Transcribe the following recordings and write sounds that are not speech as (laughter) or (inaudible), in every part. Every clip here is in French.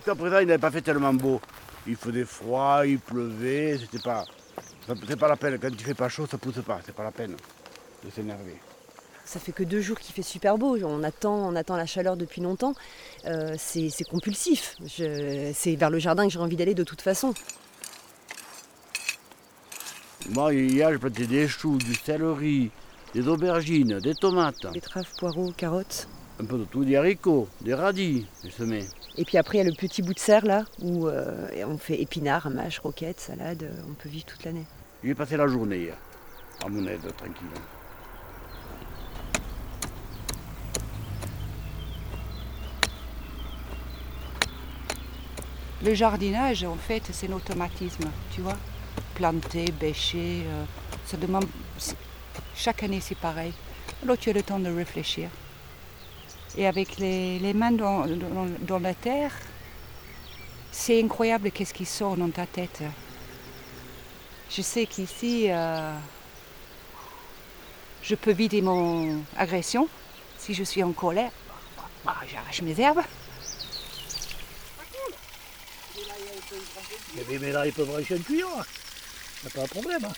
Jusqu'à présent, il n'avait pas fait tellement beau. Il faisait froid, il pleuvait, c'était pas. C'est pas la peine. Quand il fait pas chaud, ça pousse pas. C'est pas la peine de s'énerver. Ça fait que deux jours qu'il fait super beau. On attend, on attend la chaleur depuis longtemps. Euh, c'est compulsif. C'est vers le jardin que j'ai envie d'aller de toute façon. Moi, hier, j'ai planté des choux, du céleri, des aubergines, des tomates. Betteraves, poireaux, carottes. Un peu de tout, des haricots, des radis, des semés. Et puis après, il y a le petit bout de serre là, où euh, on fait épinards, mâches, roquettes, salade. Euh, on peut vivre toute l'année. J'ai passé la journée hier, à mon aide, tranquille. Le jardinage, en fait, c'est un automatisme, tu vois. Planter, bêcher, euh, ça demande. Chaque année, c'est pareil. Alors, tu as le temps de réfléchir. Et avec les, mains dans, la terre, c'est incroyable qu'est-ce qui sort dans ta tête. Je sais qu'ici, euh, je peux vider mon agression si je suis en colère. Bah, j'arrache mes herbes. Mais, là, ils peuvent brancher un tuyau. Il n'y a pas de problème. Hein.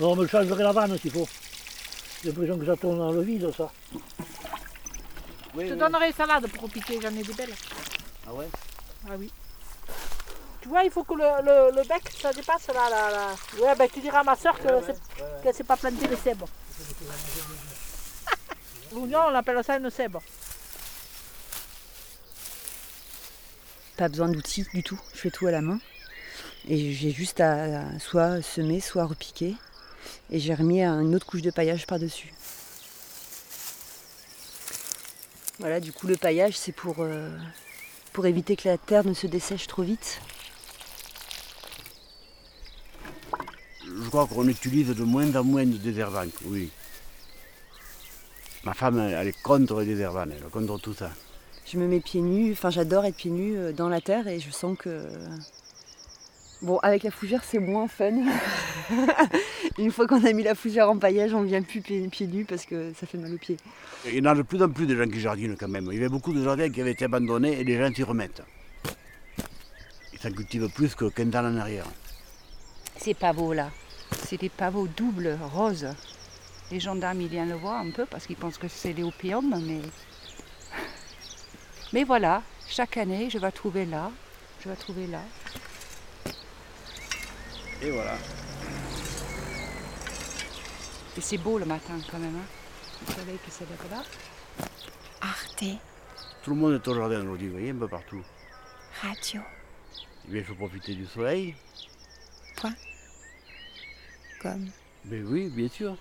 on me changerait la vanne s'il faut. J'ai l'impression que ça tourne dans le vide, ça. Je te donnerai une salade pour piquer, j'en ai des belles. Ah ouais? Ah oui. Tu vois, il faut que le, le, bec, ça dépasse là. là, là. Ouais, ben tu diras à ma soeur qu'elle ne s'est pas planté les cèbres. L'oignon, on appelle ça une cèbre. Pas besoin d'outils du tout, je fais tout à la main. Et j'ai juste à, soit semer, soit repiquer. Et j'ai remis une autre couche de paillage par-dessus. Voilà, du coup le paillage c'est pour, euh, pour éviter que la terre ne se dessèche trop vite. Je crois qu'on utilise de moins en moins de désherbants, oui. Ma femme, elle est contre les désherbants, elle est contre tout ça je me mets pieds nus, enfin j'adore être pieds nus euh, dans la terre et je sens que. Bon, avec la fougère, c'est moins fun. (laughs) Une fois qu'on a mis la fougère en paillage, on ne vient plus pieds, nus parce que ça fait mal aux pieds. Il y en a de plus en plus de gens qui jardinent quand même. Il y avait beaucoup de jardins qui avaient été abandonnés et les gens s'y remettent. Ils s'en cultivent plus que 15 ans en arrière. Ces pavots là, c'est des pavots doubles, roses. Les gendarmes, ils viennent le voir un peu parce qu'ils pensent que c'est l'opium, mais (laughs) mais voilà, chaque année, je vais trouver là, je vais trouver là. Et voilà. Et c'est beau le matin quand même, hein Le soleil qui s'élève là. Arte. Tout le monde est au jardin aujourd'hui, vous voyez, un peu partout. Radio. Eh bien, il faut profiter du soleil. Point. Comme. Mais oui, bien sûr.